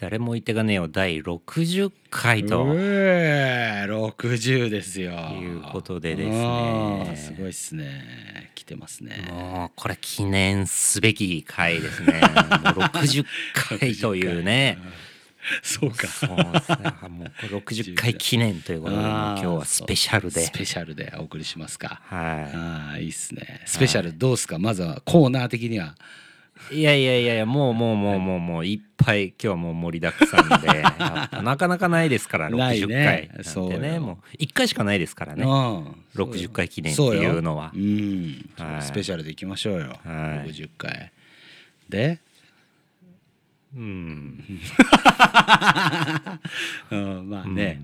誰も言ってがねえよ。第60回と。うえ60ですよ。いうことでですね。すごいっすね。来てますね。もうこれ記念すべき回ですね。もう60回というね。そうか。そうです。ねもうこれ60回記念ということで今日はスペシャルで。スペシャルでお送りしますか。はああいいっすね。スペシャルどうっすか？まずはコーナー的にはいいやいやいやいやもうもうもうもうもういっぱい今日はもう盛りだくさんで。なかなかないですからない60ね回なんそうよ。てねもう1回しかないですからね。うん。60回記念っていうのは。スペシャルでいきましょうよ。はい。60回。で？うん。うんまあね。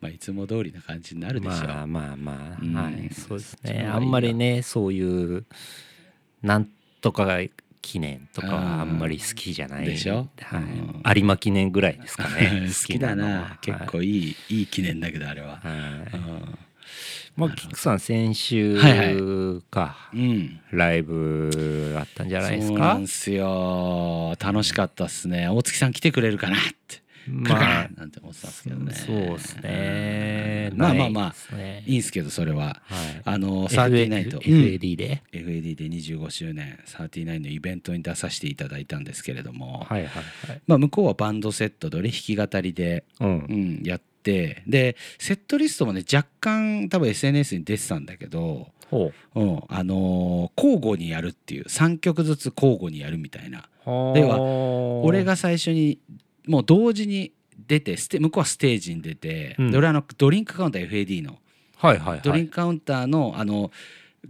まあいつも通りな感じになるでしょう。まあまあまあ、うん。はい。そうですね。あんまりねそういうなんとかが記念とかはあんまり好きじゃないでしょ？はい。うん。有馬記念ぐらいですかね。好きだな。結構いいいい記念だけどあれは。はい、うん。まあキックさん先週はいか、うん。ライブあったんじゃないですか？そうなんすよ。楽しかったっすね。大月さん来てくれるかなってまなあなんて思ってたんですけどね。そうですね。まあまあまあねいいんすけどそれは。はい。あの FA 39と、うん。FAD で、FAD で25周年39のイベントに出させていただいたんですけれども、はいはいはい。まあ、向こうはバンドセットで俺弾き語りで、うん。うん、やってでセットリストもね若干多分 SNS に出てたんだけど、ほう。ん。あのー交互にやるっていう3曲ずつ交互にやるみたいな。うでは俺俺が最初にもう同時に出てステ向こうはステージに出て、うん。で俺あのドリンクカウンター FAD のはいはいはい。ドリンクカウンターのあの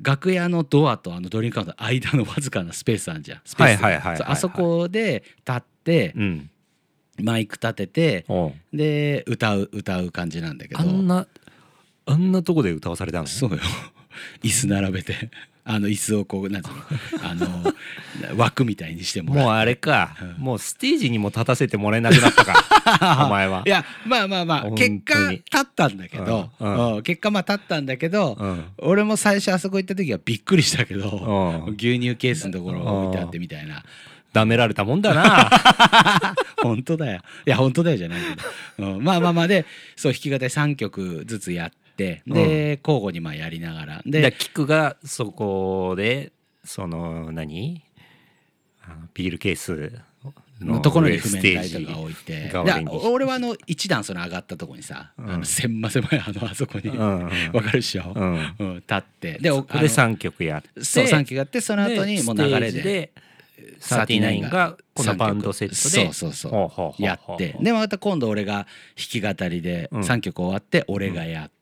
楽屋のドアとあのドリンクカウンターの間のわずかなスペースあるじゃん。スペースあそこで立ってうん。マイク立ててで歌う歌う感じなんだけど。あんなあんなとこで歌わされたの？そうよ。椅子並べてあの椅子をこうなんつうの？あの枠みたいにしてもらもうあれか、もうステージにも立たせてもらえなくなったか。お前は。いやまあまあまあ結果立ったんだけど、うん。うん。結果まあ立ったんだけど、うん。俺も最初あそこ行った時はびっくりしたけど、うん。牛乳ケースのところが置いてあってみたいな、ダメられたもんだな。本当だよ。いや本当だよじゃないけど、うん。まあまあまあでそう弾き語り3曲ずつやってで、交互にまあやりながら。ででキクがそこでその何？ビールケースのところに譜ス面台とか置いて。俺はあの一段その上がったところにさ、うん。あの狭狭いあのあそこに、うわんうん。かるでしょ、うん。うん立って。でおここであ3曲やって。のそう3曲やってその後にもう流れでで39がこのバンドセットでそうそうそう。やって。でまた今度俺が弾き語りでうん。3曲終わって俺がやって、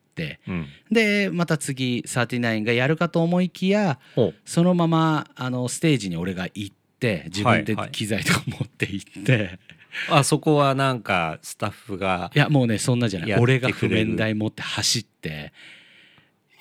うん。でまた次39がやるかと思いきやそのままあのステージに俺が行って自分ではいはい機材とか持って行って、あそこはなんかスタッフがい、やもうねそんなじゃない。俺が譜面台持って走って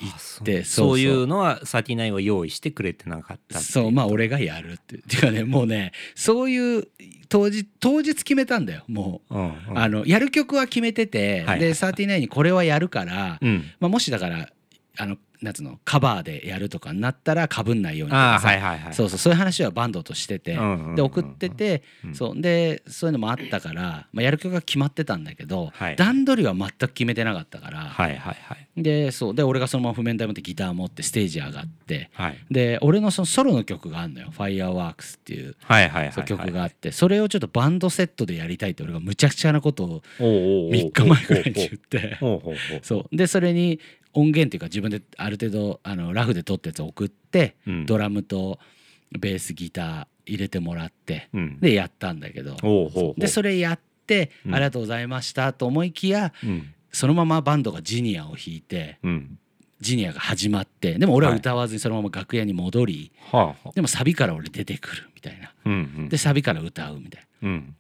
ってそういうのは39は用意してくれてなかったそうまあ俺がやるっていうてかねもうねそういう当日当日決めたんだよもう。うんうん。あのやる曲は決めてて、はいで39にこれはやるから、うん。まあ、もしだからあのなんつうのカバーでやるとかになったらかぶんないようにとかさ。はいはいはい。そうそうそういう話はバンドとしてて、うんうんで送ってて、うんそうでそういうのもあったから、まあ、やる曲が決まってたんだけど、はい。段取りは全く決めてなかったから、はいはいはい。でそうで俺がそのまま譜面台持ってギター持ってステージ上がってはい。で俺のそのソロの曲があるのよ「Fireworks」っていう。はいはいはい曲があって。それをちょっとバンドセットでやりたいって俺がむちゃくちゃなことをおうおうおう。3日前ぐらいに言って。そう。でそれに音源っていうか自分である程度あのラフで撮ったやつを送って、うん。ドラムとベースギター入れてもらってうん。でやったんだけど。でそれやって、うん。ありがとうございましたと思いきやうん。そのままバンドがジニアを弾いてうん。ジニアが始まってでも俺は歌わずにそのまま楽屋に戻り、はあはあ。でもサビから俺出てくるみたいな。うんうん。でサビから歌うみたいな。うん。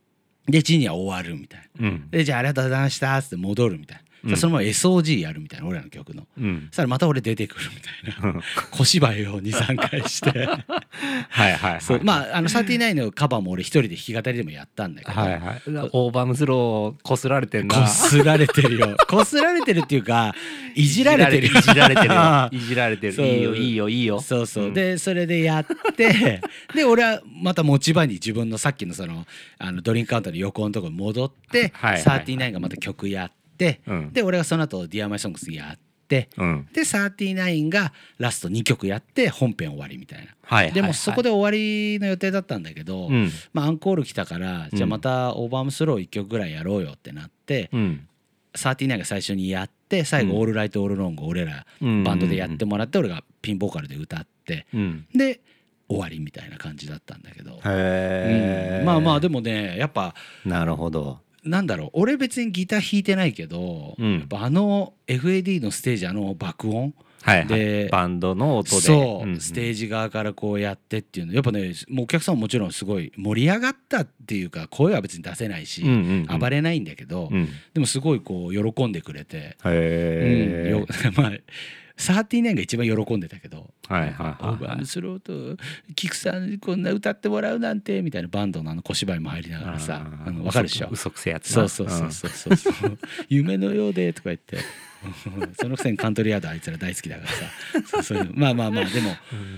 でジニア終わるみたいな。うん。でじゃあありがとうございましたっつって戻るみたいなうん。そのまま SOG やるみたいな俺らの曲の。うん。そしたらまた俺出てくるみたいな。小芝居を23回して。はいはいはい。そう。まああの39のカバーも俺一人で弾き語りでもやったんだけど、はいはい。オーバームスローこすられてんなこすられてるよこすられてるってい。うかい。じられてるよい。じられてるよい。じられてるい。い。よい。い。よい。い。よそうそう、んでそれでやってで俺はまた持ち場に自分のさっきのそのあのドリンクカウンターの横のところに戻って、はい。はい。39がまた曲やって、うん。で俺がその後 Dear My Songs やってうん。で39がラスト2曲やって本編終わりみたいな、はいはいはい。でもそこで終わりの予定だったんだけど、うん。まあ、アンコール来たからじゃあまた OVER ARM THROW 1曲ぐらいやろうよってなって、うん。39が最初にやって最後「うん。 All right All long」俺らうん。バンドでやってもらって俺がピンボーカルで歌ってうん。で終わりみたいな感じだったんだけど、まあまあでもねやっぱなるほどなんだろう俺別にギター弾いてないけど、うん。やっぱあの FAD のステージあの爆音はいはい。でバンドの音で。そう、んん。ステージ側からこうやってっていうの。やっぱねもうお客さんももちろんすごい盛り上がったっていうか声は別に出せないし、うんうんうん。暴れないんだけど、うん。でもすごいこう喜んでくれて、うん まあ39が一番喜んでたけどはいはいはい。はいオーバスローとキクさんこんな歌ってもらうなんてみたいなバンドのあの小芝居も入りながらさあの分かるでしょ？嘘くせえやつなそうそうそうそうそうそう夢のようでとか言ってそのくせにカントリーアードあいつら大好きだからさそうそういうのまあまあまあでも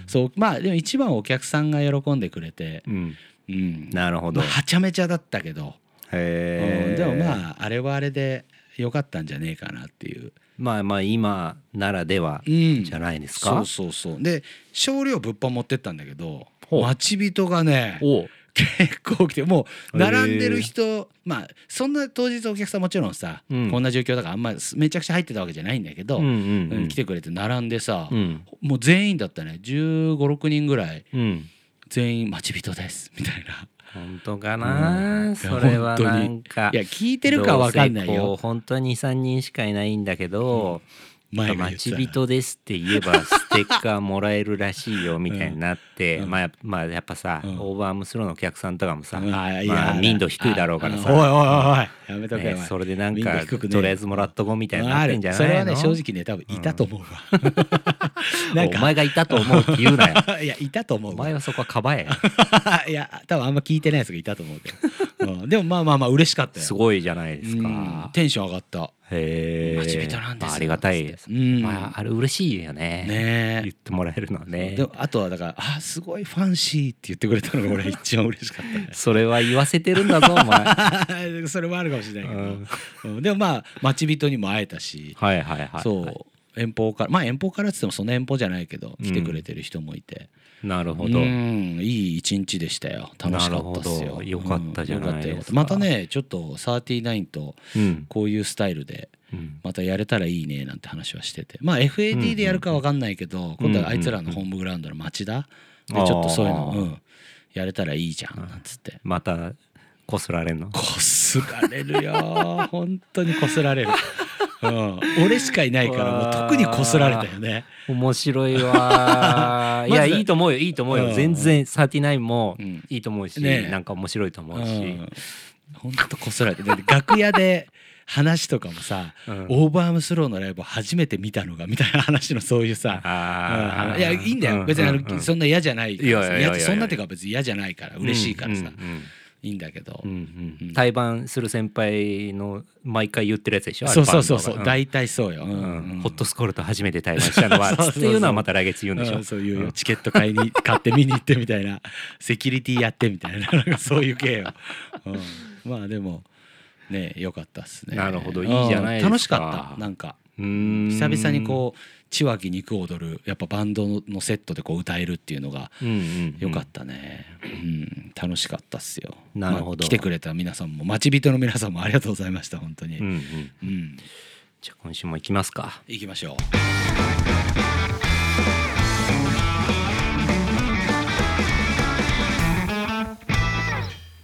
そうまあでも一番お客さんが喜んでくれてうんうんなるほどまあはちゃめちゃだったけど、へえうんでもまああれはあれで良かったんじゃねえかなっていう、まあまあ今ならではうん。じゃないですか？そうそうそう。で少量物販持ってったんだけど待ち人がねお結構来てもう並んでる人まあそんな当日お客さんもちろんさ、うん。こんな状況だからあんまめちゃくちゃ入ってたわけじゃないんだけど、うんうんううんん来てくれて並んでさ、うん。もう全員だったね。1 5 6人ぐらい。うん。全員待ち人です。みたいな。本当かうなん。それはなんか。いや聞いてるかわかんないよ。本当に3人しかいないんだけど、前が言ってた待ち人ですって言えば ステッカーもらえるらしいよみたいになって、うん。まあやまあやっぱさ、うん。オーバームスローのお客さんとかもさ、まあや民度低いだろうからさ。おいおいおいやめとけねそれでなんかね。えとりあえずもらっとこうみたいになってんじゃないの？それはね正直ね多分いたと思うわ。なんか。お前がいたと思うって言うなよ。いやいたと思うわ。お前はそこはかばえ いや多分あんま聞いてないやつがいたと思うけど、うん、でもまあまあまあ嬉しかったよ。すごいじゃないですうん。かテンション上がった。へえ待ち人なんですよありがたい。です、うん。まああれ嬉しいよね。ね。言ってもらえるのはね。でもあとはだから「あすごいファンシー」って言ってくれたのが俺一番嬉しかった。ねそれは言わせてるんだぞお前。それもあるかもしれないけど、うん。うん。でもまあ待ち人にも会えたし、はいはいはい、はい、そう。遠方からまあ遠方からっつってもそんな遠方じゃないけどうん。来てくれてる人もいて、なるほど、うん。いい一日でしたよ。楽しかったっすよ。よかったじゃないですか。またねちょっと39とうん。こういうスタイルでうん。またやれたらいいねなんて話はしてて。まあ FAD でやるかわかんないけど、今度はあいつらのホームグラウンドの町田？でちょっとそういうの、うん、やれたらいいじゃんなんつって。またこすられんの？こすられるよ。本当にこすられる、うん、俺しかいないからもう特にこすられたよね。面白いわ いやいいと思うよいいと思うよ、うん。全然39もうん。いいと思うし、ねなんか面白いと思うし、うん。本当こすられてだって楽屋で話とかもさ、うん。オーバームスローのライブを初めて見たのがみたいな話のそういうさ うん。いやいいんだよ。別にあの、うん。うん。うんそんな嫌じゃないからさ。いやそんなっていうか別に嫌じゃないから嬉しいからさ、うんうんいいんだけど、うんうんうん。対バンする先輩の毎回言ってるやつでしょ？そうそうそうそう。大体そうよ、うんうんうん。ホットスコールと初めて対バンしたのは っていうのはまた来月言うんでしょ、うんそういうよ。チケット買いに買って見に行ってみたいな。セキュリティやってみたいな。そういう系よ、うん、まあでもね良かったっすね。なるほど。いいじゃないですか。うん楽しかった。なんか久々にこう千脇肉踊るやっぱバンドのセットでこう歌えるっていうのがうんうんうん。良かったね、うん。楽しかったっすよ。なるほど。まあ来てくれた皆さんも待ち人の皆さんもありがとうございました本当に。うんうん。うん、じゃあ今週も行きますか。行きましょ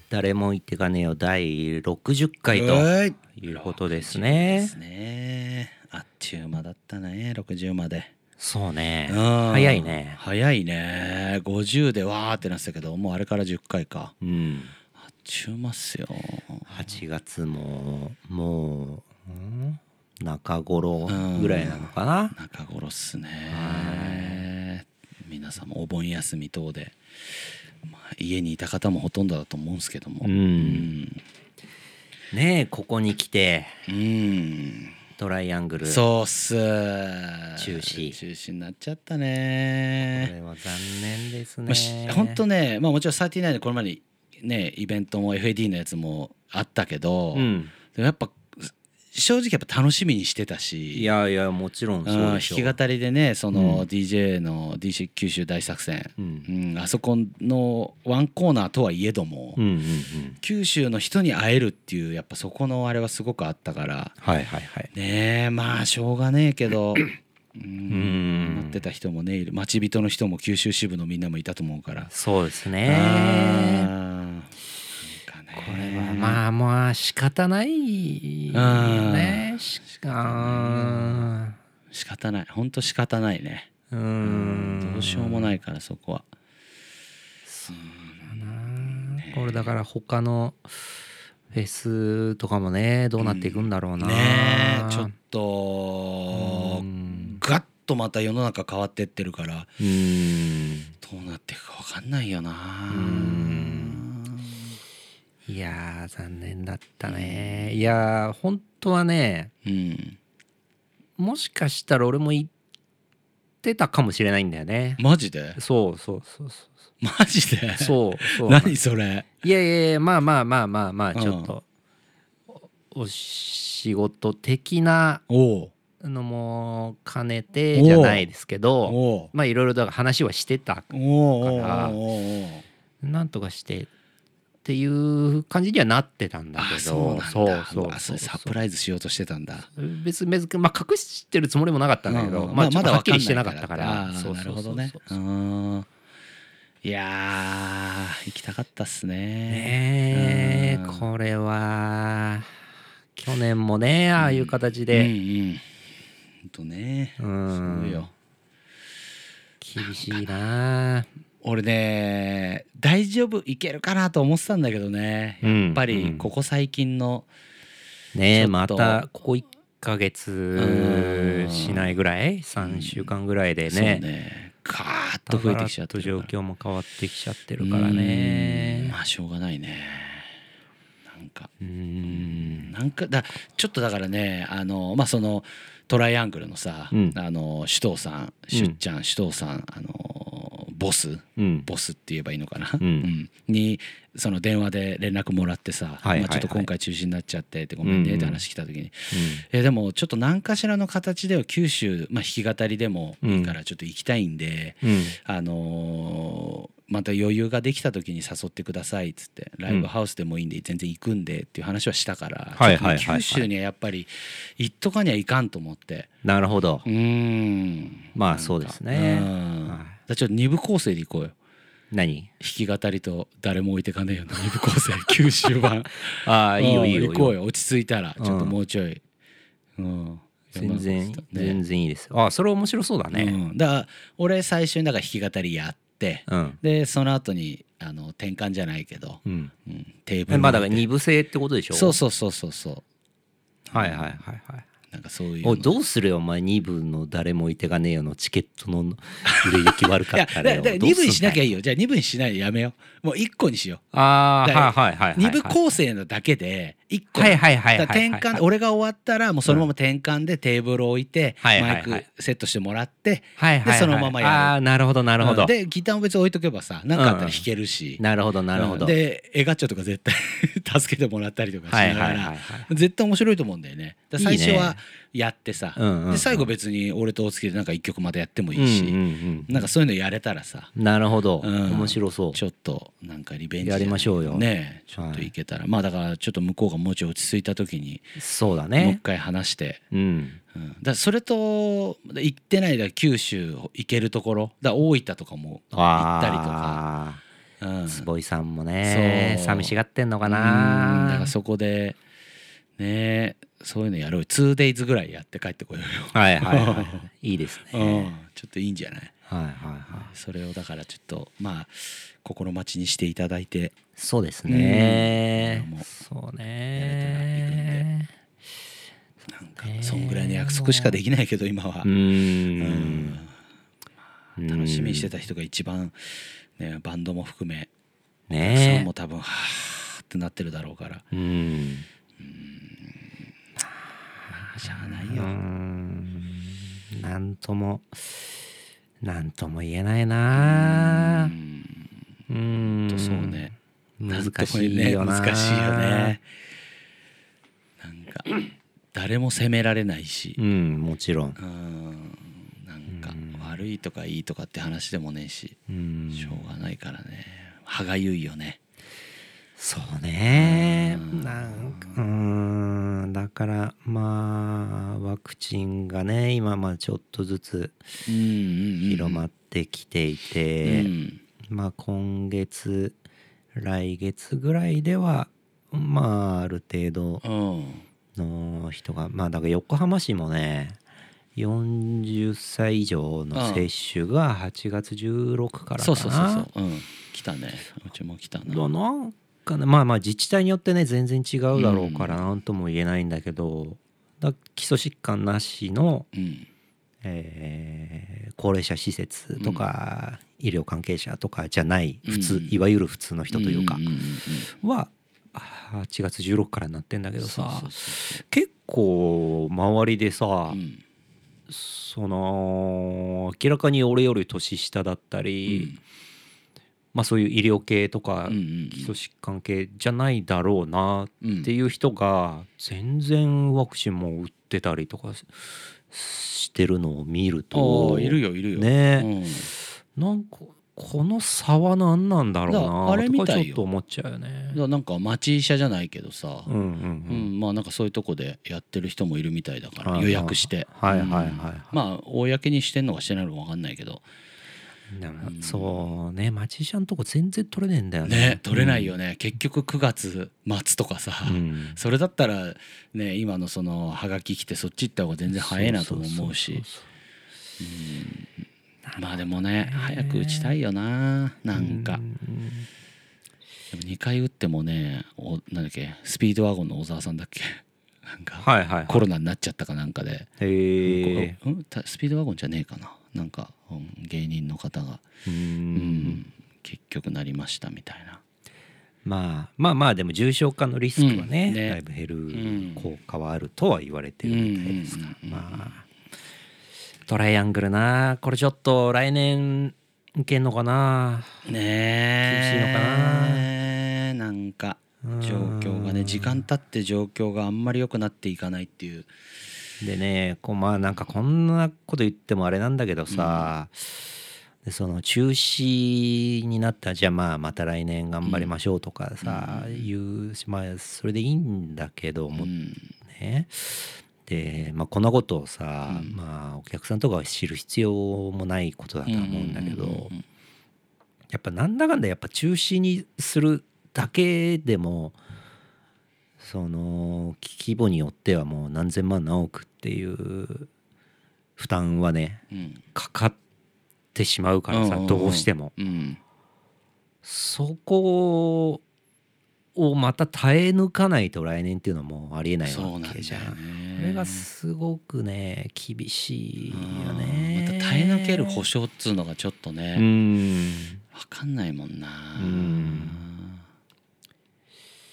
誰も言ってかねえよ。第60う回とはい。いうことですでねすねあっちゅう間だったね60まで。そうね。うん。早いね。早いね。50でわーってなってたけどもうあれから10回か。うん。あっちゅう間っすよ。8月ももう、うん、中頃ぐらいなのかな、中頃っすはね皆さんもお盆休み等で、まあ、家にいた方もほとんどだと思うんですけども。うん。ねえここに来て。うんうんトライアングル。そうっす。中止。中止になっちゃったこねれは残念ですね。まあし本当ねまあもちろん39でこれまでねイベントも FAD のやつもあったけど、うん。でもやっぱ正直やっぱ楽しみにしてたし。いやいやもちろんうんそう弾でしょき語りでねそうん。の DJ の DC 九州大作戦、うん。うん、あそこのワンコーナーとはいえども、うんうんうん。九州の人に会えるっていうやっぱそこのあれはすごくあったから。はいはいはい。ねえまあしょうがねえけど。うん。ん。待ってた人もねいる。待ち人の人も九州支部のみんなもいたと思うから。そうですねこれはまあまあ仕方ないよね。しか仕方ない。本当仕方ないね。うーん。どうしようもないからそこは。これだから他のフェスとかもねどうなっていくんだろうな、ねえちょっとうん。ガッとまた世の中変わってってるから。うん。どうなっていくか分かんないよな。うんいやー残念だったね。いやー本当はねうん。もしかしたら俺も言ってたかもしれないんだよね。マジで？そうそうそうそマジで？うそうそう。何それ？いやいやいやまあまあまあまあまあうん。ちょっとおお仕事的なのも兼ねてじゃないですけどまあいろいろだから話はしてたからなんとかしてっていう感じにはなってたんだけど。あそうそうそうサプライズしようとしてたんだ。別にまあ隠してるつもりもなかったんだけど、うんまあちょっとはっきりわしてなかったから。なるほどね。うーん。いやー行きたかったっすね。ねえうん。これは。去年もねああいう形うんうで、ん。ほんとね。うん。厳しいな俺ね大丈夫？いけるかなと思ってたんだけどね。うん。やっぱりうん。ここ最近のねえちょっと。またここ1ヶ月うん。しないぐらい？3週間ぐらいでそうね。ねガーッと増えてきちゃってる状況も変わってきちゃってるからね。うん。まあしょうがないね。なんか。うん。なんかだちょっとだからねあのまあそのトライアングルのさ、うん。あの首藤さんしゅっちゃん。首藤さんあのボス？うん。ボスって言えばいいのかな、うん。にその電話で連絡もらってさ、はいはいはい。まあ、ちょっと今回中止になっちゃってってごめんねって話来た時に、うえでもちょっと何かしらの形では九州、まあ、弾き語りでもいいからちょっと行きたいんで、んうん。あのーまた余裕ができた時に誘ってくださいっつってライブハウスでもいいんで全然行くんでっていう話はしたから、九州にはやっぱり行っとかにはいかんと思って。なるほど。うーん。まあそうですね。うんだはいからちょっと二部構成で行こうよ。何？弾き語りと誰も置いてかねえよの二部構成。九州版。ああいいよいいようん行こうよ。落ち着いたらちょっともうちょい、うん。全然ね。全然いいですよ。あそれ面白そうだね。うん、だから俺最初にだから弾き語りやってうん。でその後にあの転換じゃないけど、うん。うん、テーブルまあだからに二部制ってことでしょ？そうそうそうそうそう。はいはいはいはいなんかそういうおいのどうするよお前2部の誰もいてがねえよのチケットの売れ行き悪かったらよ。だから2部にしなきゃいいよ。じゃあ2部にしないでやめよう。もう1個にしよああだからはいはいはいはいう2部構成のだけで1個。はいはいはいはい転換俺が終わったらもうそのまま転換でテーブル置いてはいはいはい。マイクセットしてもらってはいはいはいでそのままやる。ああなるほどなるほど。うん。でギターも別に置いとけばさ何かあったら弾けるし。なるほどなるほど。うん。でエガッチョとか絶対 助けてもらったりとかしはないがはいはいはら絶対面白いと思うんだよね。最初はやってさ。で最後別に俺と大月でなんか一曲またやってもいいし。なんかそういうのやれたらさ。なるほど。うん。面白そう。ちょっとなんかリベンジやりましょうよ。ね。ちょっといけたら。まあだからちょっと向こうがもうちょい落ち着いた時にそうだもう一ね回話して。うん。うん。だそれと行ってないだ九州行けるところ。だ大分とかも行ったりとか。あうん。あ坪井さんもね寂しがってんのかうん。だかならそこでねそういうのやろう。よ 2days ぐらいやって帰ってこようよ、はいはいはい。いいですうん。ねちょっといいんじゃない？はいはいはい。それをだからちょっとまあ心待ちにしていただいて。そうですね。うん。そうね。なんかそんぐらいそこしかできないけど今は。う、ん。うん。楽しみにしてた人が一番、ね、バンドも含めねも多分はーってなってるだろうから。うんしゃあなういよ、ん。なんともなんとも言えないな。うん。とそうね。難しいよな。ね。難しいよね。なんか 誰も責められないし。うんもちろん。うん。なんかうん。悪いとかいいとかって話でもねえし。うん。しょうがないからね。歯がゆいよねそうね。うん。なんかうん。だからまあワクチンがね今まあちょっとずつ広まってきていて、うん。まあ今月来月ぐらいではまあある程度うん。の人がまあだから横浜市もね40歳以上の接種が8月16からかな。そうそうそうそう。うん。来たね。うちも来たな。だな。んかねまあまあ自治体によってね全然違うだろうから何とも言えないんだけど、だ基礎疾患なしの、うん。えー高齢者施設とか、医療関係者とかじゃない普通、うん。いわゆる普通の人というかんんんうん。は8月16からなってんだけどさ結構周りでさ、うん。その明らかに俺より年下だったり、まあそういう医療系とか基礎疾患系じゃないだろうなうんっていう人が全然ワクチンも打ってたりとかししてるのを見るあとあいるよいるよ。ね。うん。なんかこの差は何なんだろうなあれみたいよ。とかちょっと思っちゃうよね。なんか町医者じゃないけどさ、うんうんううんんまあなんかそういうとこでやってる人もいるみたいだからはい予約して。はいはいはいうん。まあ公にしてんのかしてないのか分かんないけどそうね。マジシャンとこ全然取れねえんだよね。ね取れないよね、結局9月末とかさ、うん。それだったらね今のそのハガキ来てそっち行った方が全然早いなとも思うし。まあでもね早く打ちたいよな。なんか。うん。でも2回打ってもねおなんだっけスピードワゴンの小沢さんだっけ？なんかはいはいはい。コロナになっちゃったかなんかで、へえ。うん？たスピードワゴンじゃねえかな。なんか、うん芸人の方が、ううん。ん結局なりましたみたいな。まあまあまあでも重症化のリスクはね,、うんね。だいぶ減るん効果はあるとは言われてるみたいですから、うんまあトライアングルなこれちょっと来年いけんのかな？ねえ。厳しいのかな？なんかうん。状況がね時間経って状況があんまり良くなっていかないっていうでねこうまあなんかこんなこと言ってもあれなんだけどさ、でその中止になったじゃあまあまた来年頑張りましょうとかさ、いうまあそれでいいんだけどもうん。ね。で、まあ、こんなことをさ、うん。まあお客さんとかは知る必要もないことだとは思うんだけど、うんうんうん。やっぱなんだかんだやっぱ中止にするだけでもその規模によってはもう何千万何億っていう負担はねうん。かかってしまうからさ、うんうんうん。どうしても。うん。そこをまた耐え抜かないと来年っていうのはもうありえないわけじゃん。ね。これがすごくね厳しいようんね。また耐え抜ける保証っつうのがちょっとうねん。分かんないもんな。うん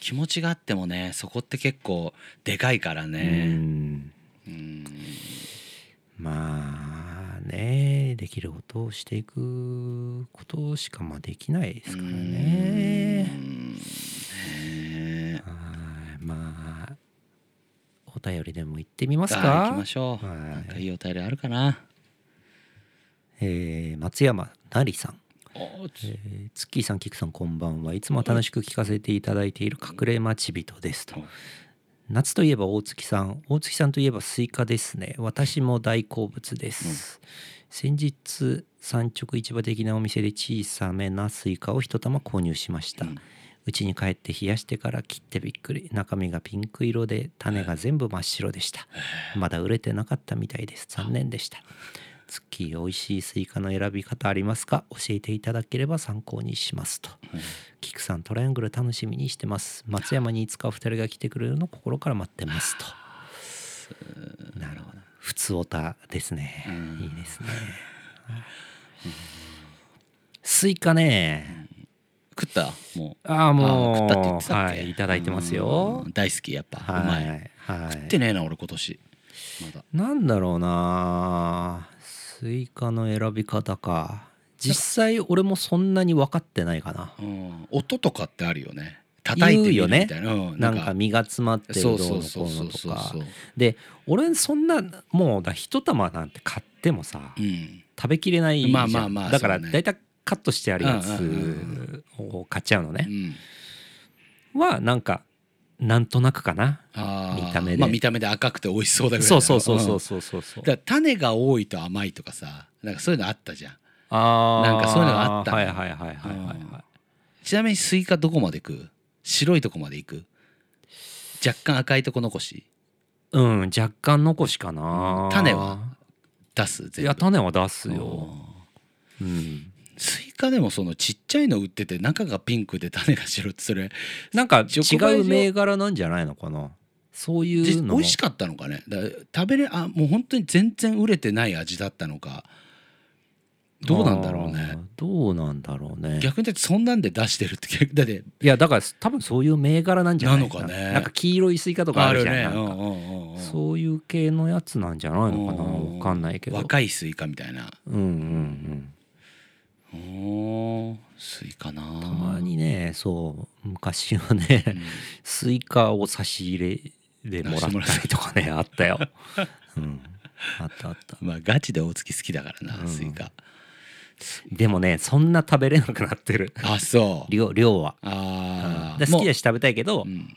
気持ちがあってもねそこって結構でかいからうね。んうん。まあねできることをしていくことしかまあできないですからうね。はい。まあお便りでも行ってみますあか行きましょう。はい。なんかいいお便りあるかな？えー松山なりさん、おえー、ツッキーさんキクさんこんばんは。いつも楽しく聞かせていただいている隠れ待ち人ですと。夏といえば大月さん。大月さんといえばスイカですね。私も大好物です、先日産直市場的なお店で小さめなスイカを一玉購入しました。うん。家に帰って冷やしてから切ってびっくり。中身がピンク色で種が全部真っ白でした。まだ熟れてなかったみたいです。残念でしたツッキー美味しいスイカの選び方ありますか？教えていただければ参考にしますと。キクさんトライアングル楽しみにしてます。松山にいつかお二人が来てくれるのを心から待ってますと。なるほど。普通オタですね、うん。いいですね、スイカね食った？もああもう。食ったって言ってたっけ？はいいただいてますよ。うん。大好きやっぱ、はうまいい。はい。食ってねえな俺今年。まだ。なんだろうなスイカの選び方か。実際俺もそんなに分かってないかな。うん。音とかってあるよね。叩いてみるみたいな。うん。なんか。身が詰まってるどそううのこうのとかで俺そんなもうだ一玉なんて買ってもさうん。食べきれないじゃん。まあまあまあだから大体カットしてあるやつを買っちゃうのね。うん。はなんかなんとなくかな？見た目で。まあ見た目で赤くて美味しそうだぐらいそうそうそうそんうそうそうそう。だから種が多いと甘いとかさなんかそういうのあったじゃん。あー。なんかそういうのがあったの。はいはいはいはいはいはい。ちなみにスイカどこまで食う？白いとこまで行く？若干赤いとこ残し？うん若干残しかな。種は出す？いや種は出すよ。うん。うんスイカでもそのちっちゃいの売ってて中がピンクで種が白ってそれなんか違う銘柄なんじゃないのかな？そういうじの美味しかったのかね？だ食べれあもう本当に全然熟れてない味だったのか。どうなんだろうね。どうなんだろうね。逆にだってそんなんで出してるって逆だっていやだから多分そういう銘柄なんじゃないな。のかね。なんか黄色いスイカとかあるじゃんね。なんそういう系のやつなんじゃないのかな？うんわかんないけど。若いスイカみたいな。うんうんおースイカな。うんたまにねそう昔はねうん。スイカを差し入れでもらったりとかね あったよ、うん、あったあった。まあガチで大月好きだからな、うん。スイカ。でもねそんな食べれなくなってる。あそう。量量は。ああで好きだし食べたいけど、うん、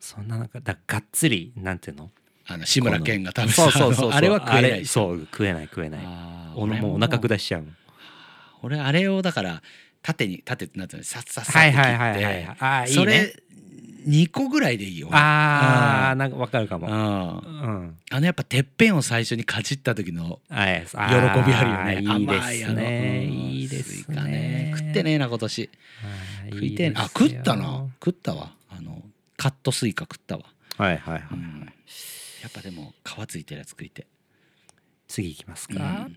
そんななんかだがっつりなんていうの？あの志村けんが食べそうたそうそうそう。あれは食えないそう食えない食えない。おもうお腹下しちゃう俺あれをだから縦に縦ってなってるのさっさっさって切って。それ2個ぐらいでいいよあーうん。なんかわかるかも。うん。うん。あのやっぱてっぺんを最初にかじった時のはい喜びあるよね。いいですね。うんいいですカね。食ってねえな今年。はい食いてあ食ったな。食ったわ。あのカットスイカ食ったわ、はいはいはい、うん。やっぱでも皮ついてるやつ食いて次いきますうか、ん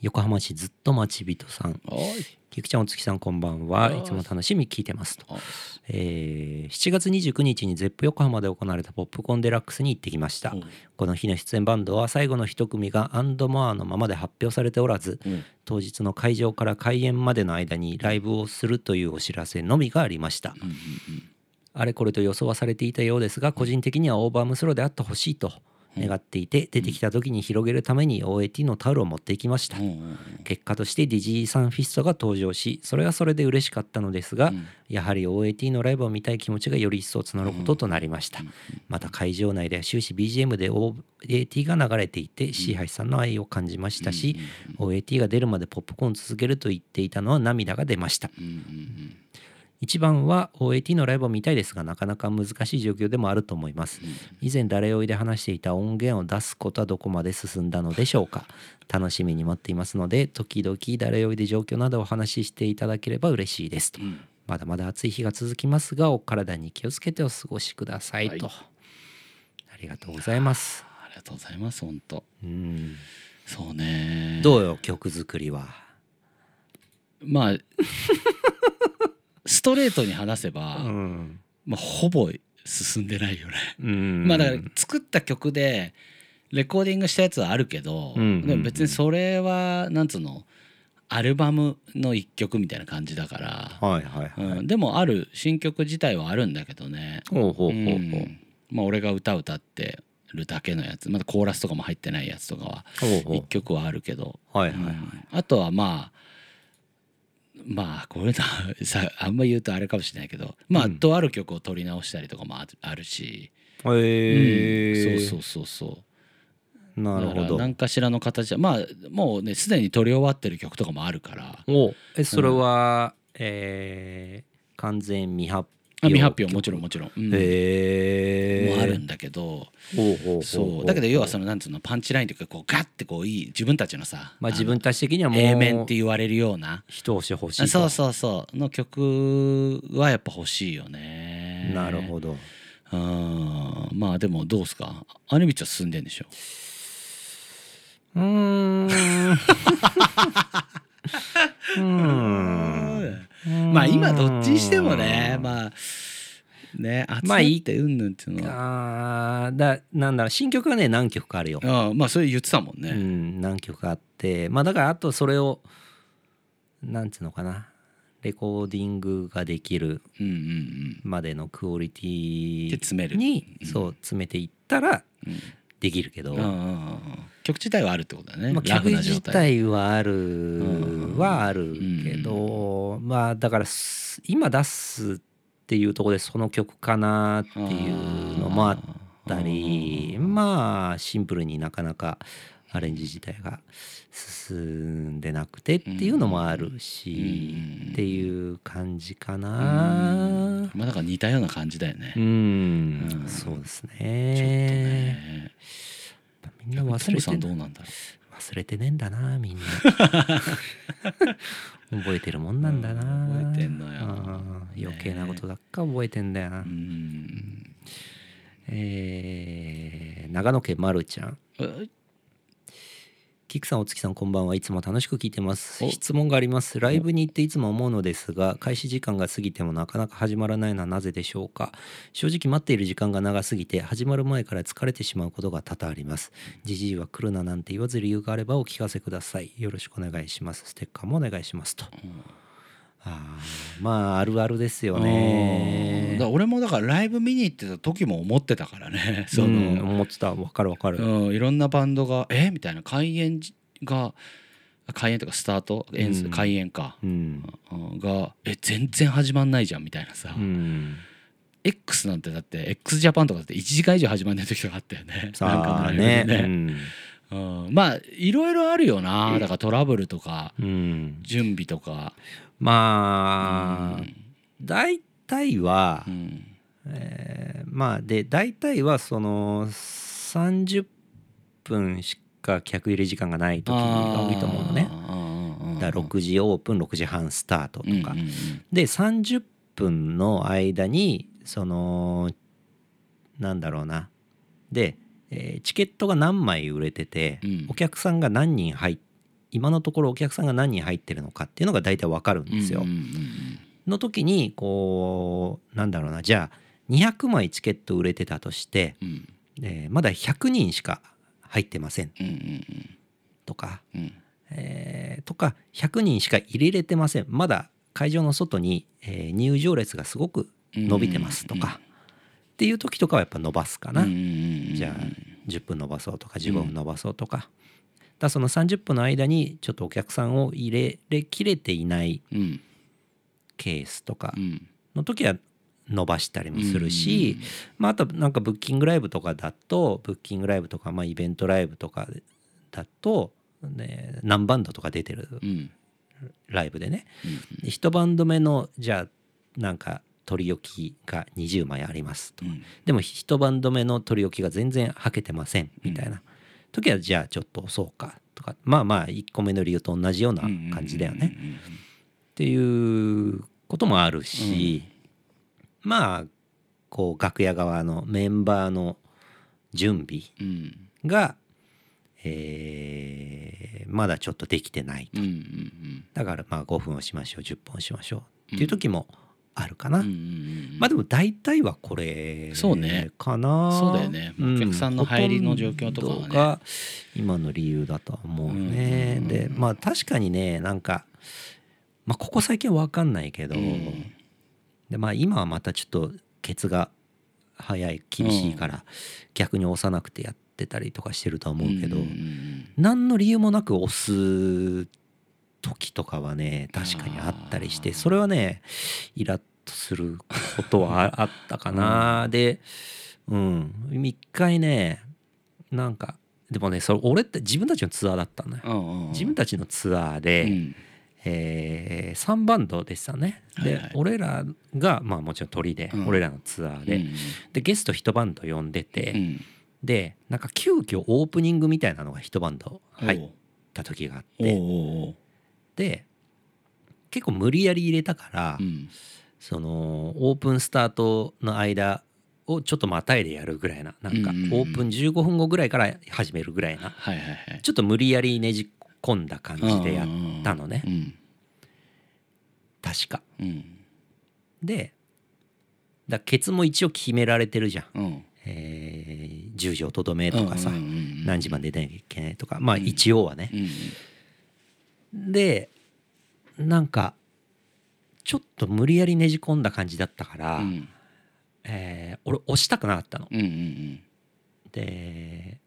横浜市ずっと待ち人さん。菊ちゃんお月さんこんばんは。おい。いつも楽しみに聞いてます。と、えー7月29日にゼップ横浜で行われたポップコーンデラックスに行ってきました。うん。この日の出演バンドは最後の一組がアンドモアのままで発表されておらずうん。当日の会場から開演までの間にライブをするというお知らせのみがありました。うんうん。あれこれと予想はされていたようですが個人的には OVER ARM THROW であってほしいと願っていて出てきた時に広げるために OAT のタオルを持っていきました。結果として Dizzy Sunfist が登場しそれはそれで嬉しかったのですが、うんやはり OAT のライブを見たい気持ちがより一層募ることとなりました、また会場内では終始 BGM で OAT が流れていて C 橋さんの愛を感じましたし、OAT が出るまでポップコーンを続けると言っていたのは涙が出ました一番は OAT のライブを見たいですがなかなか難しい状況でもあると思います。以前誰よいで話していた音源を出すことはどこまで進んだのでしょうか？楽しみに待っていますので時々誰よいで状況などをお話ししていただければ嬉しいですと。うん。うんまだまだ暑い日が続きますがお体に気をつけてお過ごしくださいと、はい。ありがとうございます。ありがとうございます本当。うん。そうねどうよ曲作りは？まあストレートに話せば、ん、まあ、ほぼ進んでないよね。うん、まあだから作った曲でレコーディングしたやつはあるけど、うん。うんうんでも別にそれはなんつうのアルバムの一曲みたいな感じだから、はいはいはい、うん、でもある新曲自体はあるんだけどね、ほうほうほうほう、うん。まあ、俺が歌歌ってるだけのやつ。まだコーラスとかも入ってないやつとかはほうほ一曲はあるけど、うはいはいはい、うん。あとはまあまあこういうのは さあんま言うとあれかもしれないけどまあ、うん。とある曲を取り直したりとかもああるし、へえうんそうそうそうそう。なるほど。何かしらの形でまあもうねすでに取り終わってる曲とかもあるから。おえそれは、えー完全未発未発表もちろんもちろん、うん。へえもあるんだけど。そう。だけど要はそのなんつうのパンチラインというかこうガッてこういい自分たちのさまあ自分たち的にはもう A 面って言われるような一押し欲しいと。そうそうそう。の曲はやっぱ欲しいよね。なるほど。あーまあでもどうですか？アニビッチは進んでんでしょ？うーん。うーんまあ今どっちにしてもねまあね集ままあいいってうんぬんっていうのは、あーだなんだろう新曲はね何曲かあるよ、ああまあそれ言ってたもんうね、ん、何曲かあって。まあだからあとそれをなんつうのかな。レコーディングができるうん、うんうん。までのクオリテでィ詰める。にうんそう詰めていったらうんできるけど、うんうんうんうん。曲自体はあるってことだね、まあ、ラ曲自体はあるんはあるけど、まあだからす今出すっていうところでその曲かなっていうのもあったりうんまあシンプルになかなかアレンジ自体が進んでなくてっていうのもあるしうんっていう感じかうなん。まあだから似たような感じだよね、うん。うん。そうですちょっとね。ねみんな忘れてどうなんだろ忘れてねえんだなみんな。覚えてるもんなんだな、うん。覚えてんのよ。余計なことばっか覚えてんだよな、ううん。えー長野県まるちゃん。えキクさんお月さんこんばんは。いつも楽しく聞いてます。お。質問があります。ライブに行っていつも思うのですが開始時間が過ぎてもなかなか始まらないのはなぜでしょうか。正直待っている時間が長すぎて始まる前から疲れてしまうことが多々あります。じじいは来るななんて言わず理由があればお聞かせください。よろしくお願いします。ステッカーもお願いしますと。あーまああるあるですようんねだ俺もだからライブ見に行ってた時も思ってたからね。そうんの、思ってた。わかるわかる、うん、いろんなバンドが「え？みたいな。開演じが開演とかスタート？演奏？うん。開演か、うん。うんが「え全然始まんないじゃん」みたいなさ、うん。X なんてだって x ジャパンとかだって1時間以上始まんない時とかあったよね。なんかさあのライブねでね。うん、まあいろいろあるよなだからトラブルとかうん、うん。準備とか。まあ、うん。大体は、うん。えーまあで大体はその30分しか客入れ時間がない時が多いと思うのね。だから6時オープン6時半スタートとか、で30分の間にそのなんだろうな。で、えーチケットが何枚売れてて、うん。お客さんが何人入っ今のところお客さんが何人入ってるのかっていうのが大体わかるんですよ。うんうんうんの時にこうなんだろうなじゃあ200枚チケット売れてたとして、うん。えーまだ100人しか入ってません。うんうんとか、うん。うんえーとか100人しか入れれてません。まだ会場の外に、えー入場列がすごく伸びてます。とか、っていう時とかはやっぱ伸ばすかな、うんうんうんじゃあ10分伸ばそうとか15分伸ばそうとか、だからその30分の間にちょっとお客さんを入れれきれていないうんケースとかうん。の時は伸ばしたりもするし、まあ、あとなんかブッキングライブとかだとブッキングライブとか、まあ、イベントライブとかだと、ね、何バンドとか出てるうん。ライブでね。うんで一バンド目のじゃあなんか取り置きが20枚ありますとうん。でも一バンド目の取り置きが全然はけてませんみたいな。時はじゃあちょっと押そうかとか。まあまあ1個目の理由と同じような感じだよね。っていうこともあるし、まあこう楽屋側のメンバーの準備うん。が、えーまだちょっとできてないうんうんうん。だからまあ5分をしましょう10分をしましょうっていう時もあるかな、うんうんうんまあでも大体はこれそうね。かな。そうだよね。ん。お客さんの入りの状況とかはね。が今の理由だとは思うね、うん。でまあ確かにねなんか、まあ、ここ最近は分かんないけど、うん。でまあ今はまたちょっとケツが早い厳しいから逆に押さなくてやってたりとかしてるとは思うけど、何の理由もなく押す時とかはね確かにあったりしてそれはねイラッとすることはああったかな、でうん。一回ねなんかでもねそれ俺って自分たちのツアーだったのよ。自分たちのツアーで、うんえ3バンドでしたね。で、はいはい。俺らがまあもちろん鳥で、うん。俺らのツアーで、うんでゲスト1バンド呼んでて、うん。でなんか急遽オープニングみたいなのが1バンド入った時があって。で結構無理やり入れたから、うん。そのオープンスタートの間をちょっとまたいでやるぐらいななんかオープン15分後ぐらいから始めるぐらいな。はいはいはい。ちょっと無理やりねじ込んだ感じでやったのね。うん確か。うん。でだケツも一応決められてるじゃん。うん。えー10時をとどめとかさうんうんうん何時まで出なきゃいけないとか。まあうん。一応はね。う。んでなんかちょっと無理やりねじ込んだ感じだったから、うん。えー俺押したくなかったの。うんうん。で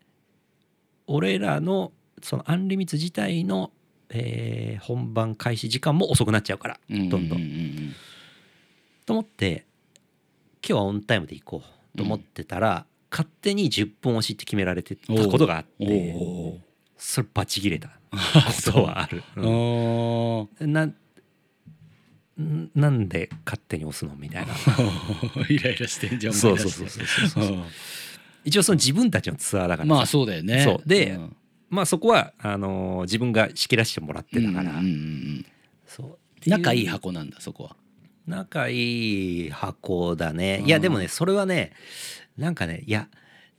俺らのそのアンリミッツ自体の、えー本番開始時間も遅くなっちゃうからうんどんどん。ううんと思って今日はオンタイムで行こうと思ってたら、勝手に10分押しって決められてたことがあっおておそれバチ切れたそ ことはある。う。ん。なんなんで勝手に押すのみたいな。ー イライラしてんじゃんそうそうそうそうそう。う一応その自分たちのツアーだからさ。まあそうだよね。そう。でんまあそこはあのー自分が仕切らせてもらってたから、うんうんうんうんそう。仲いい箱なんだそこは。仲いい箱だね。うん。いやでもねそれはねなんかねいや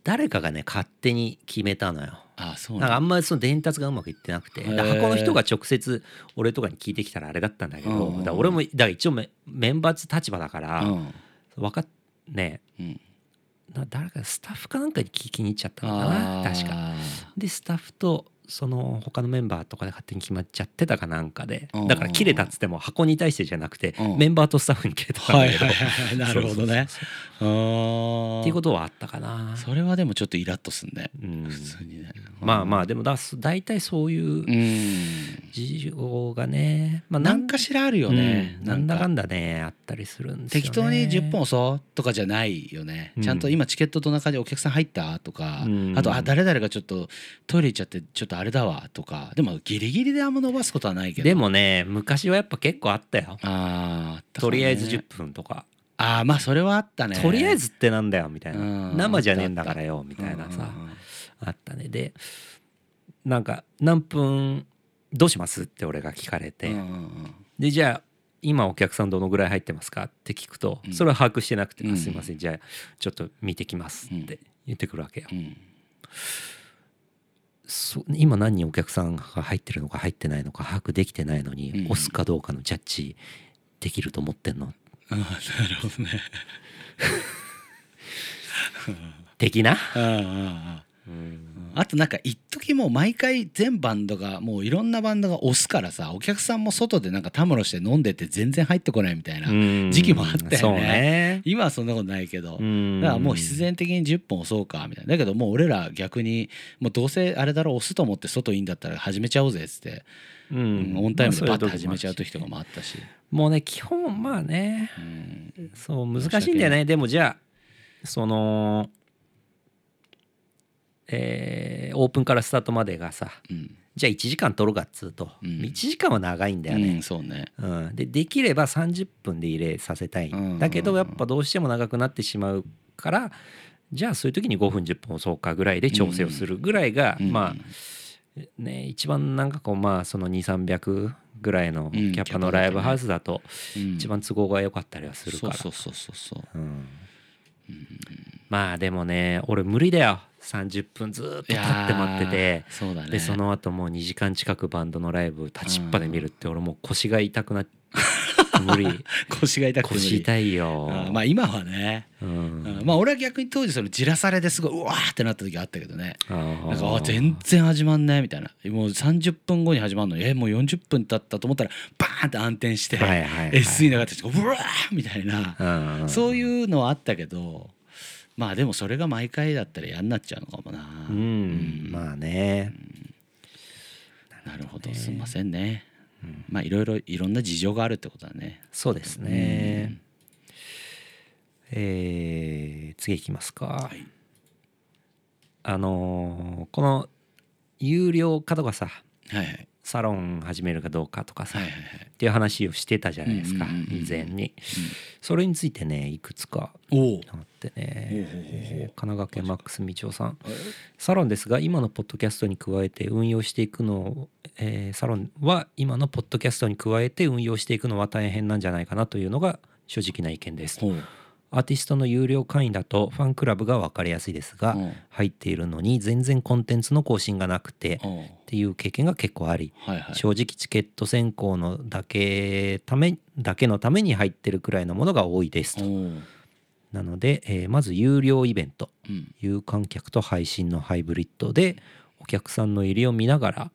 誰かがね勝手に決めたのよ。ああそうなんかあなんんまりその伝達がうまくいってなくて。へー。だから箱の人が直接俺とかに聞いてきたらあれだったんだけどうん。だから俺もだから一応メメンバー立場だからうん。分かっね。うん。な誰かスタッフかなんかに聞きに行っちゃったのかな確か。でスタッフとその他のメンバーとかで勝手に決まっちゃってたかなんかでうん。だから切れたっつっても箱に対してじゃなくてうん。メンバーとスタッフに切れたんだけど。はいはいはい。なるほどね。っていうことはあったかな。それはでもちょっとイラッとすんねうん。普通にね。まあまあでもだ大体そういううん。事情がねまあ何かしらあるよね。うん。なんだかんんだねあったりするんですよね。適当に10本押そうとかじゃないよね、うん。ちゃんと今チケットの中でお客さん入ったとか、うん。あとあ誰々がちょっとトイレ行っちゃってちょっとあれだわとか。でもギリギリであんま伸ばすことはないけど。でもね昔はやっぱ結構あったよ。あーあったかとりあえず10分とか。ああまあそれはあったね。とりあえずってなんだよみたいな。うん生じゃねえんだからよみたいなさ。あったね。でなんか何分どうしますって俺が聞かれて、うんうんうん。でじゃあ今お客さんどのぐらい入ってますかって聞くとうん。それは把握してなくて「うん。あすいません。じゃあちょっと見てきます」って言ってくるわけよ。今何人お客さんが入ってるのか入ってないのか把握できてないのに、うん。押すかどうかのジャッジできると思ってんの？あーなるほどね。的な、あああああとなんか一時もう毎回全バンドがもういろんなバンドが押すからさお客さんも外でなんかたむろして飲んでて全然入ってこないみたいな、うん。時期もあったよね。ね。今はそんなことないけど、うん。だからもう必然的に10本押そうかみたいな。だけどもう俺ら逆にもうどうせあれだろ押すと思って外いいんだったら始めちゃおうぜっつって、ううんんオンタイムでまあバッて始めちゃう時とかもあったし、もうね基本まあね。うん。そう難しいんだよね。でもじゃあそのえーオープンからスタートまでがさうん。じゃあ1時間取るかっつうと、うん。1時間は長いんだようんね、そうね。うん。でできれば30分で入れさせたい、うんだけどやっぱどうしても長くなってしまうからじゃあそういう時に5分10分押そうかぐらいで調整をするぐらいが、うん。まあね一番なんかこうまあその2300ぐらいのキうん。ャパのライブハウスだとうん。一番都合が良かったりはするから、そうそうそうそうそう。うんまあでもね俺無理だよ。30分ずーっと立って待ってて。そうだね。でその後もう2時間近くバンドのライブ立ちっぱで見るって俺もう腰が痛くなって 無理。腰が痛くて腰痛いよ。あーまあ今はね、ううんんまあ俺は逆に当時そのじらされですごいうわーってなった時あったけどね。なんかあ全然始まんないみたいな。もう30分後に始まるのにえもう40分経ったと思ったらバーンって暗転して、はいはいはい SE 流れてうわーみたいな、うんうん。そういうのはあったけどまあでもそれが毎回だったら嫌になっちゃうのかもな、うん。まあね。なるほど。すいませんね、まあいろいろいろんな事情があるってことだね。そうですね。えー次いきますか。い。あのーこの有料化とかさはいはいサロン始めるかどうかとかさ、はいはいはい。っていう話をしてたじゃないですかうんうんうんうん以前に。それについてねいくつかあってね。神奈川県マックスみちおさん。サロンですが今のポッドキャストに加えて運用していくのを、えーサロンは今のポッドキャストに加えて運用していくのは大変なんじゃないかなというのが正直な意見ですアーティストの有料会員だとファンクラブが分かりやすいですが、うん。入っているのに全然コンテンツの更新がなくてうん。っていう経験が結構ありはいはい。正直チケット選考のだけためだけのために入ってるくらいのものが多いですと。うん。なので、えーまず有料イベントうん。有観客と配信のハイブリッドでお客さんの入りを見ながら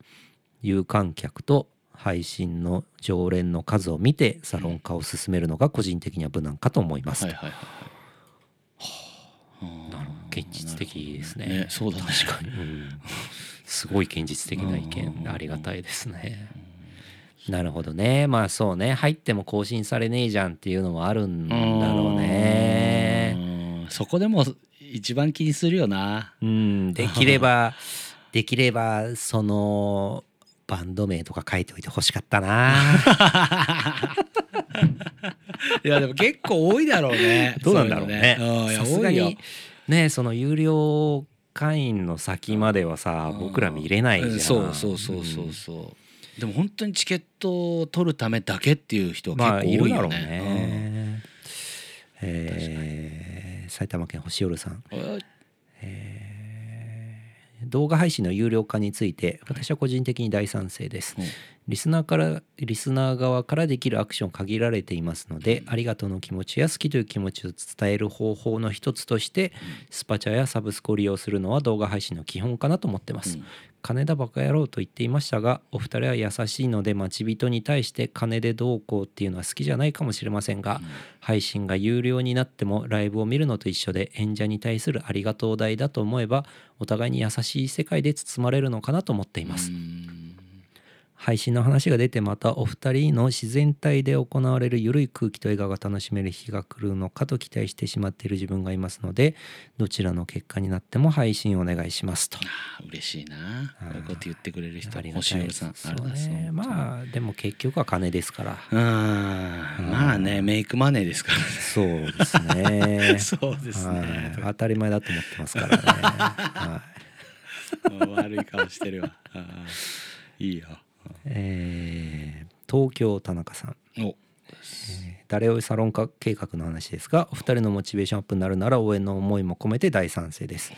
有観客と配信の常連の数を見てサロン化を進めるのが個人的には無難かと思います。と。はいはいはいはい。なるほど現実的ですね。なるほどそうだね。確かに、うん。すごい現実的な意見ありがたいですね。なるほどね。まあそうね。入っても更新されねえじゃんっていうのもあるんだろうね。うん。そこでも一番気にするよな。うん。できればできればそのバンド名とか書いておいてほしかったな。いやでも結構多いだろうね。どうなんだろうね。さすがにねその有料会員の先まではさ僕ら見れないじゃん、うんそうそうそうそうそう、でも本当にチケットを取るためだけっていう人は結まあ構多いよね,、いるだろうね、えー。埼玉県星夜さん。うん動画配信の有料化について私は個人的に大賛成です。リスナーからリスナー側からできるアクション限られていますので、ありがとうの気持ちや好きという気持ちを伝える方法の一つとして、スパチャやサブスクを利用するのは動画配信の基本かなと思ってます、うん。金田バカ野郎と言っていましたがお二人は優しいので待ち人に対して金でどうこうっていうのは好きじゃないかもしれませんが、配信が有料になってもライブを見るのと一緒で演者に対するありがとう代だと思えばお互いに優しい世界で包まれるのかなと思っています、うん配信の話が出てまたお二人の自然体で行われる緩い空気と笑顔が楽しめる日が来るのかと期待してしまっている自分がいますのでどちらの結果になっても配信お願いしますと。嬉しいな。こういうこと言ってくれる人ありがたいさん。ありがとう。ございねまあでも結局は金ですから。うん。まあねメイクマネーですからね。そうですね。そうですね。はい。当たり前だと思ってますからね、はい。うん悪い顔してるわ。いいよえー東京田中さん。お。誰をサロン化計画の話ですがお二人のモチベーションアップになるなら応援の思いも込めて大賛成です。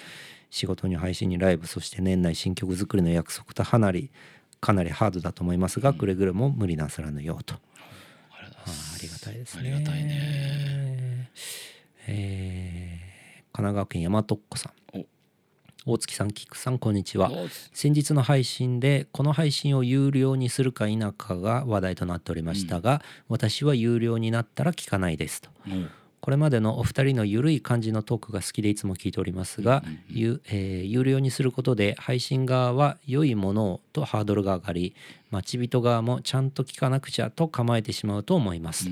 仕事に配信にライブそして年内新曲作りの約束と離りかなりハードだと思いますがくれぐれも無理なさらぬようと。ありがたいです。ね。ありがたいね。えー神奈川県大和っ子さん大月さん菊さんこんにちは。お先日の配信でこの配信を有料にするか否かが話題となっておりましたが、私は有料になったら聞かないですと。おこれまでのお二人のゆるい感じのトークが好きでいつも聞いておりますが、ゆえー有料にすることで配信側は良いものをとハードルが上がり待ち人側もちゃんと聞かなくちゃと構えてしまうと思います、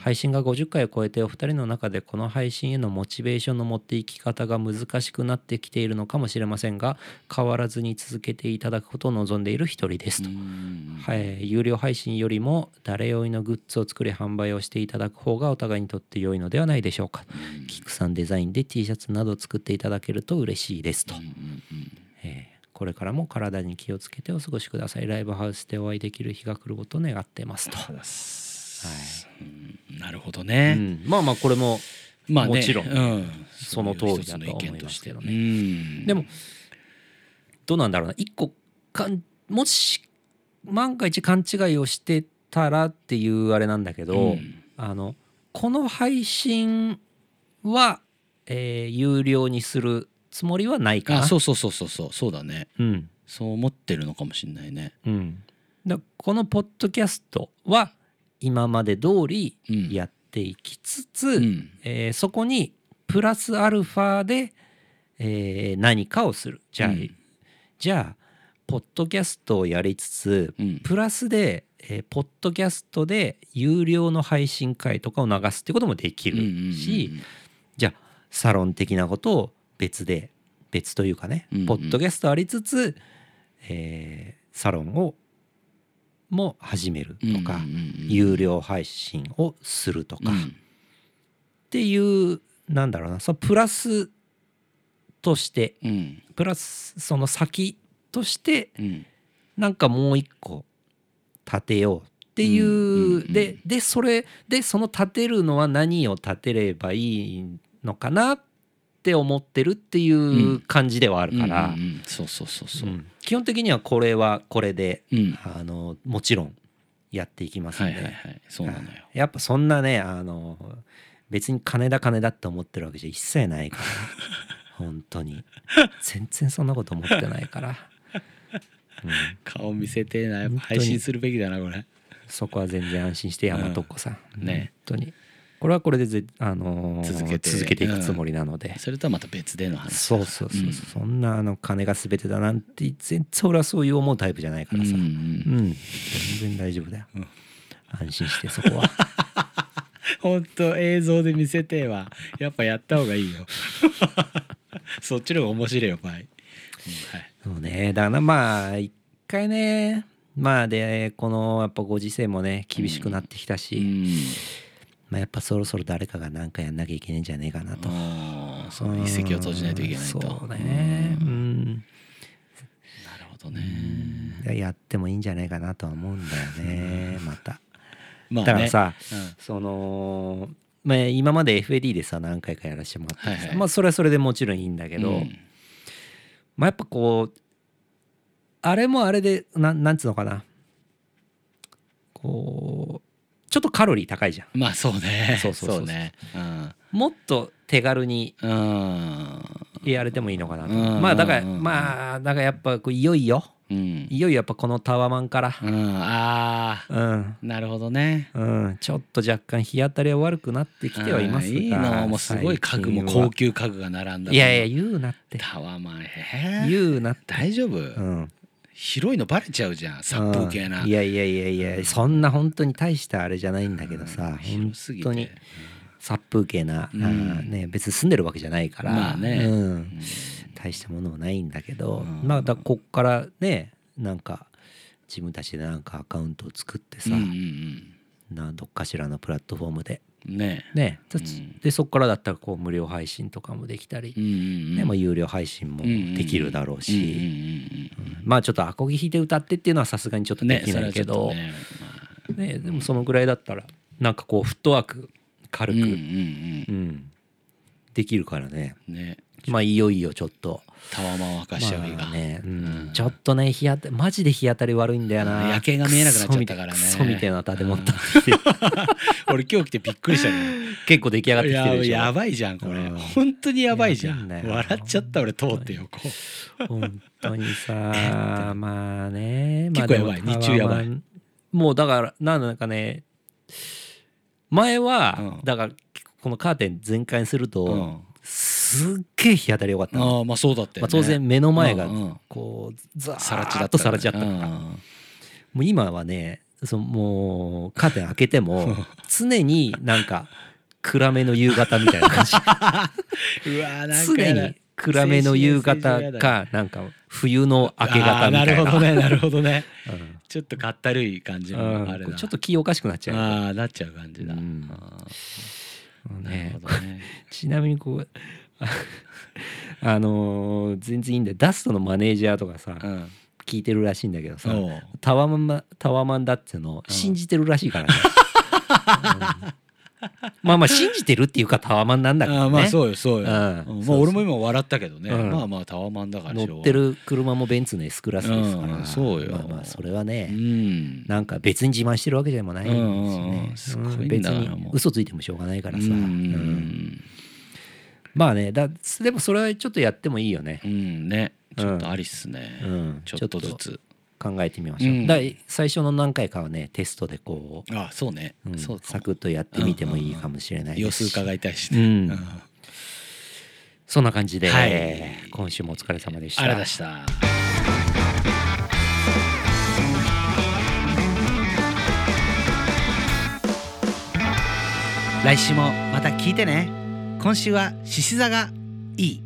配信が50回を超えてお二人の中でこの配信へのモチベーションの持っていき方が難しくなってきているのかもしれませんが変わらずに続けていただくことを望んでいる一人です。と、うんはい、有料配信よりも誰用いのグッズを作り販売をしていただく方がお互いにとって良いのではないでしょうか。キクさんデザインで T シャツなど作っていただけると嬉しいですと。えーこれからも体に気をつけてお過ごしください。ライブハウスでお会いできる日が来ることを願ってますと。うんなるほどうね、ん、まあまあこれもまあねもちろんうん、その通りだとは思いますけどね。でもどうなんだろうな。一個かんもし万が一勘違いをしてたらっていうあれなんだけど、うん。あのこの配信は、えー有料にするつもりはないか。な。あそうそうそうそうそう。そうだね。うん。そう思ってるのかもしれないね。うん、だこのポッドキャストは今まで通りうん。やっていきつつ、うん。えーそこにプラスアルファで、えー何かをする。じゃあ、うん。じゃあポッドキャストをやりつつうん。プラスで、えーポッドキャストで有料の配信会とかを流すってこともできるし、じゃあサロン的なことを別で別というかね、うんうん。ポッドキャストありつつ、えーサロンをも始めるとか、有料配信をするとか、っうん。ていうなんだろうなそのプラスとしてうん。プラスその先としてうん。なんかもう一個立てようっっていう,、うん。ででそれでその立てるのは何を立てればいいのかなって思ってるっていう感じではあるから、そうそうそうそう。う、ん。基本的にはこれはこれでうん。あのもちろんやっていきますんで、はいはいはい。そうなのよ、やっぱそんなねあの別に金だ金だって思ってるわけじゃ一切ないから。本当に。全然そんなこと思ってないから、うん、顔見せてえな。やっぱ本当に配信するべきだなこれ。そこは全然安心して山とっこさん。ね。本当にこれはこれでぜ、あのー続けて。続けていくつもりなので、それとはまた別での話そうそうそうそう、うん。そんなあの金が全てだなんて全然俺はそういう思うタイプじゃないからさ、うんううん。ん。全然大丈夫だよ、うん。安心してそこは。ほんと映像で見せてえわやっぱやった方がいいよ。そっちの方が面白いよ場合、うんはい。そうね。だからまあ一回ねまあでこのやっぱご時世もね厳しくなってきたし、うんまあ、やっぱそろそろ誰かが何かやんなきゃいけないんじゃねえかなと。その一石を閉じないといけないと。うんそうね。ううん。んなるほどね。やってもいいんじゃないかなとは思うんだよねまた。まあね。だからさ、うん。その、まあ、今まで FAD でさ何回かやらせてもらってはいはい。まあそれはそれでもちろんいいんだけど、うん。まあやっぱこうあれもあれでなんなんつうのかな。こうちょっとカロリー高いじゃん。まあそうね。そうそうそう。ね。うん。もっと手軽にうん。やれてもいいのかなと。うん。まあだからうん。まあだからやっぱこういよいよ。うん。いよいよやっぱこのタワマンから。うん。ああうん。なるほどね。うん。ちょっと若干日当たりは悪くなってきてはいますが。うん。いいの。もうすごい家具も高級家具が並んだ。いやいや言うなってタワマンへえ言うなって大丈夫うん広いのバレちゃうじゃん殺風景な。うんいやいやいやいやそんな本当に大したあれじゃないんだけどさうん。本当に殺風景な、うん。ね、別に住んでるわけじゃないから、まあね。うん。うん。大したものはないんだけど、うん。まあだこっからねなんか自分たちでなんかアカウントを作ってさ、うんうん。などっかしらのプラットフォームでうん。ねね、んでそこからだったらこう無料配信とかもできたり、うんうんうん。ねまあ、有料配信もできるだろうし、まあちょっとアコギ弾いて歌ってっていうのはさすがにちょっとできなけど、はいちょっとねねでもそのぐらいだったらなんかこうフットワーク軽く、まあうんできるからね。うんね。まあいよいよちょっとタワマンを沸かしちゃう日が。まあね、うん。うん。ちょっとね日当たマジで日当たり悪いんだようん。な夜景が見えなくなっちゃったからね。クソみたいな建物建って 俺今日来てびっくりしたね結構出来上がってきてるでしょ。いややばいじゃんこれ。うん。本当にやばいじゃん。笑っちゃった俺通って横本当にさ まあね、まあ、結構やばい。日中やばい。もうだからなんかね。前は、うん。だからこのカーテン全開にすると、うんすっげえ日当たり良かったの、ああまあそうだったよまあ、ね当然目の前がこうザーッとさら地だったか。ら、うんもう今はねそのもうカーテン開けても 常になんか暗めの夕方みたいな感じ。うわーなん常かやだ。に暗めの夕方かなんか冬の明け方みたいな。なるほどね なるほどね。うん。ちょっとかったるい感じのあれだうん。ちょっと気おかしくなっちゃう。よああなっちゃう感じだ。うん。あうんーなるねほどね。ちなみにこう あのー全然いいんだよ。ダストのマネージャーとかさうん。聞いてるらしいんだけどさタワマンタワマンだってのを信じてるらしいからね、う んまあまあ信じてるっていうかタワマンなんだけどね。まあそうよそうよ。うん。まあ俺も今笑ったけどね。うん。まあまあタワマンだから乗ってる車もベンツの S クラスですから、うんそうよ。まあまあそれはうね、ん。なんか別に自慢してるわけでもないんですようんうんすごいんだ嘘ついてもしょうがないからさ、うんううん。んまあねだでもそれはちょっとやってもいいよね、うんね。うん。ちょっとありっすね。うん、ちょっとずつ。考えてみましょう、うん。だ最初の何回かはねテストでこう、あそうね。うんそうサクッとやってみてもいいかもしれない様子ですし伺いたいしうん。ねうん。そんな感じで、はい。今週もお疲れ様でした。ありがとうございました。来週もまた聞いてね今週は獅子座がいい。